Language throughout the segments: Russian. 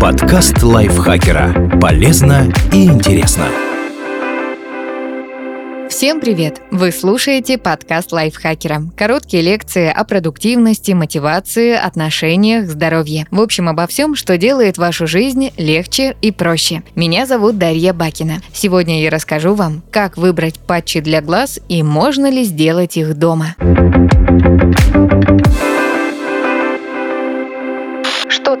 Подкаст лайфхакера. Полезно и интересно. Всем привет! Вы слушаете подкаст лайфхакера. Короткие лекции о продуктивности, мотивации, отношениях, здоровье. В общем, обо всем, что делает вашу жизнь легче и проще. Меня зовут Дарья Бакина. Сегодня я расскажу вам, как выбрать патчи для глаз и можно ли сделать их дома.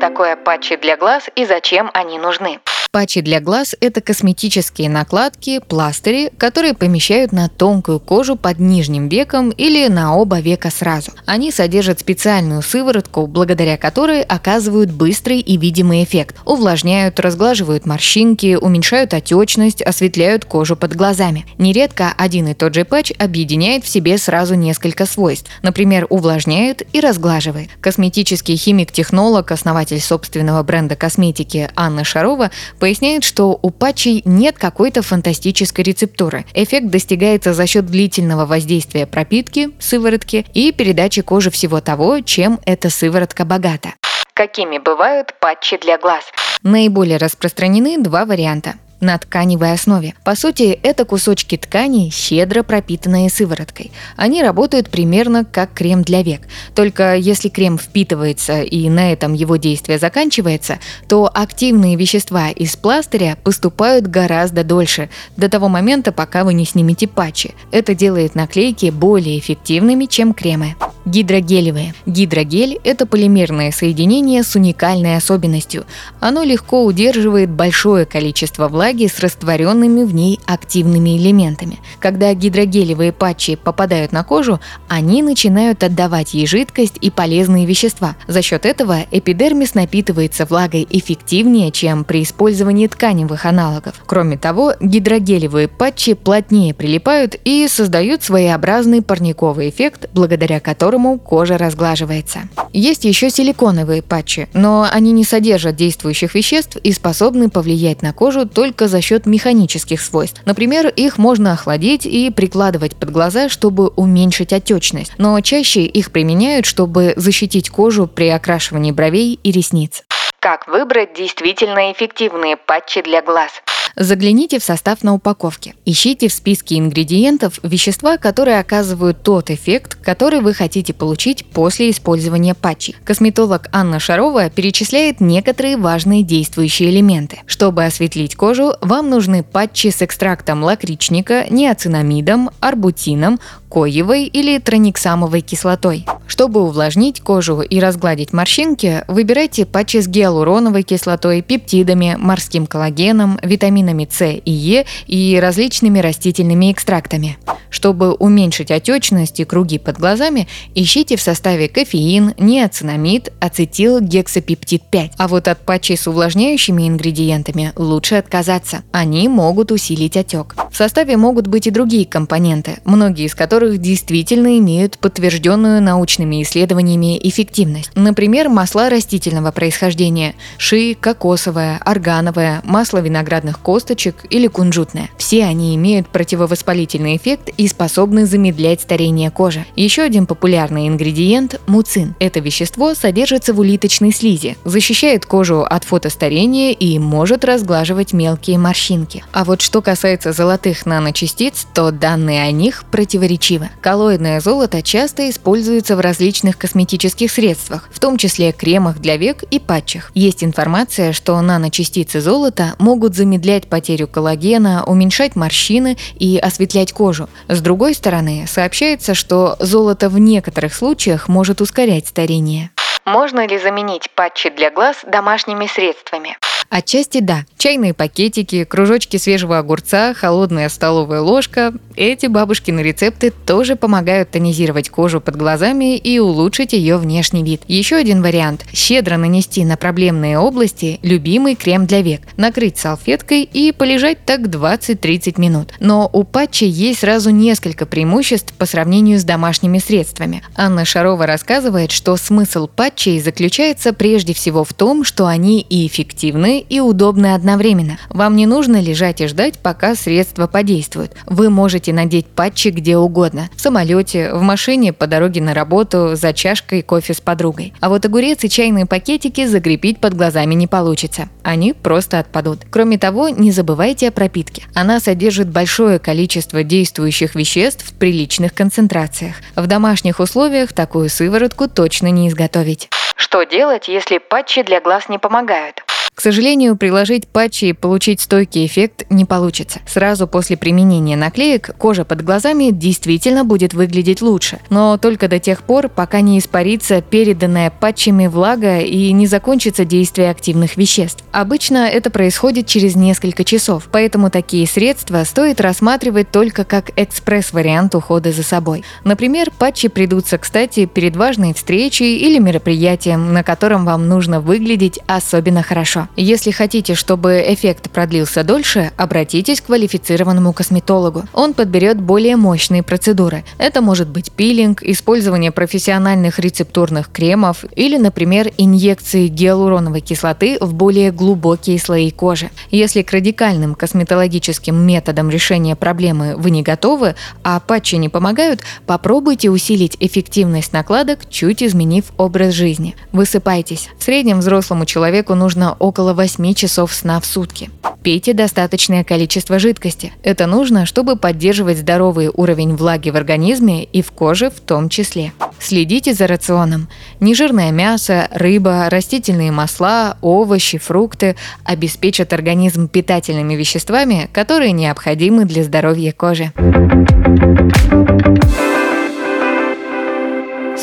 Такое патчи для глаз и зачем они нужны? Патчи для глаз – это косметические накладки, пластыри, которые помещают на тонкую кожу под нижним веком или на оба века сразу. Они содержат специальную сыворотку, благодаря которой оказывают быстрый и видимый эффект. Увлажняют, разглаживают морщинки, уменьшают отечность, осветляют кожу под глазами. Нередко один и тот же патч объединяет в себе сразу несколько свойств. Например, увлажняет и разглаживает. Косметический химик-технолог, основатель собственного бренда косметики Анна Шарова поясняет, что у патчей нет какой-то фантастической рецептуры. Эффект достигается за счет длительного воздействия пропитки, сыворотки и передачи коже всего того, чем эта сыворотка богата. Какими бывают патчи для глаз? Наиболее распространены два варианта на тканевой основе. По сути, это кусочки ткани, щедро пропитанные сывороткой. Они работают примерно как крем для век. Только если крем впитывается и на этом его действие заканчивается, то активные вещества из пластыря поступают гораздо дольше, до того момента, пока вы не снимете патчи. Это делает наклейки более эффективными, чем кремы. Гидрогелевые. Гидрогель – это полимерное соединение с уникальной особенностью. Оно легко удерживает большое количество влаги с растворенными в ней активными элементами. Когда гидрогелевые патчи попадают на кожу, они начинают отдавать ей жидкость и полезные вещества. За счет этого эпидермис напитывается влагой эффективнее, чем при использовании тканевых аналогов. Кроме того, гидрогелевые патчи плотнее прилипают и создают своеобразный парниковый эффект, благодаря которому кожа разглаживается. Есть еще силиконовые патчи, но они не содержат действующих веществ и способны повлиять на кожу только за счет механических свойств. Например, их можно охладить и прикладывать под глаза, чтобы уменьшить отечность, но чаще их применяют, чтобы защитить кожу при окрашивании бровей и ресниц. Как выбрать действительно эффективные патчи для глаз? Загляните в состав на упаковке. Ищите в списке ингредиентов вещества, которые оказывают тот эффект, который вы хотите получить после использования патчей. Косметолог Анна Шарова перечисляет некоторые важные действующие элементы. Чтобы осветлить кожу, вам нужны патчи с экстрактом лакричника, неоцинамидом, арбутином, коевой или трониксамовой кислотой. Чтобы увлажнить кожу и разгладить морщинки, выбирайте патчи с гиалуроновой кислотой, пептидами, морским коллагеном, витаминами С и Е и различными растительными экстрактами. Чтобы уменьшить отечность и круги под глазами, ищите в составе кофеин, неоцинамид, ацетил, гексапептид 5. А вот от патчей с увлажняющими ингредиентами лучше отказаться. Они могут усилить отек. В составе могут быть и другие компоненты, многие из которых действительно имеют подтвержденную научными исследованиями эффективность. Например, масла растительного происхождения – ши, кокосовое, органовое, масло виноградных косточек или кунжутное. Все они имеют противовоспалительный эффект и способны замедлять старение кожи. Еще один популярный ингредиент – муцин. Это вещество содержится в улиточной слизи, защищает кожу от фотостарения и может разглаживать мелкие морщинки. А вот что касается золотых наночастиц, то данные о них противоречивы. Коллоидное золото часто используется в различных косметических средствах, в том числе кремах для век и патчах. Есть информация, что наночастицы золота могут замедлять потерю коллагена, уменьшать морщины и осветлять кожу. С другой стороны, сообщается, что золото в некоторых случаях может ускорять старение. Можно ли заменить патчи для глаз домашними средствами? Отчасти да. Чайные пакетики, кружочки свежего огурца, холодная столовая ложка – эти бабушкины рецепты тоже помогают тонизировать кожу под глазами и улучшить ее внешний вид. Еще один вариант – щедро нанести на проблемные области любимый крем для век, накрыть салфеткой и полежать так 20-30 минут. Но у патчи есть сразу несколько преимуществ по сравнению с домашними средствами. Анна Шарова рассказывает, что смысл патчей заключается прежде всего в том, что они и эффективны, и удобны одновременно. Вам не нужно лежать и ждать, пока средства подействуют. Вы можете надеть патчи где угодно. В самолете, в машине, по дороге на работу, за чашкой кофе с подругой. А вот огурец и чайные пакетики закрепить под глазами не получится. Они просто отпадут. Кроме того, не забывайте о пропитке. Она содержит большое количество действующих веществ в приличных концентрациях. В домашних условиях такую сыворотку точно не изготовить. Что делать, если патчи для глаз не помогают? К сожалению, приложить патчи и получить стойкий эффект не получится. Сразу после применения наклеек кожа под глазами действительно будет выглядеть лучше, но только до тех пор, пока не испарится переданная патчами влага и не закончится действие активных веществ. Обычно это происходит через несколько часов, поэтому такие средства стоит рассматривать только как экспресс-вариант ухода за собой. Например, патчи придутся кстати перед важной встречей или мероприятием, на котором вам нужно выглядеть особенно хорошо. Если хотите, чтобы эффект продлился дольше, обратитесь к квалифицированному косметологу. Он подберет более мощные процедуры. Это может быть пилинг, использование профессиональных рецептурных кремов или, например, инъекции гиалуроновой кислоты в более глубокие слои кожи. Если к радикальным косметологическим методам решения проблемы вы не готовы, а патчи не помогают, попробуйте усилить эффективность накладок, чуть изменив образ жизни. Высыпайтесь. В среднем взрослому человеку нужно около около 8 часов сна в сутки. Пейте достаточное количество жидкости. Это нужно, чтобы поддерживать здоровый уровень влаги в организме и в коже в том числе. Следите за рационом. Нежирное мясо, рыба, растительные масла, овощи, фрукты обеспечат организм питательными веществами, которые необходимы для здоровья кожи.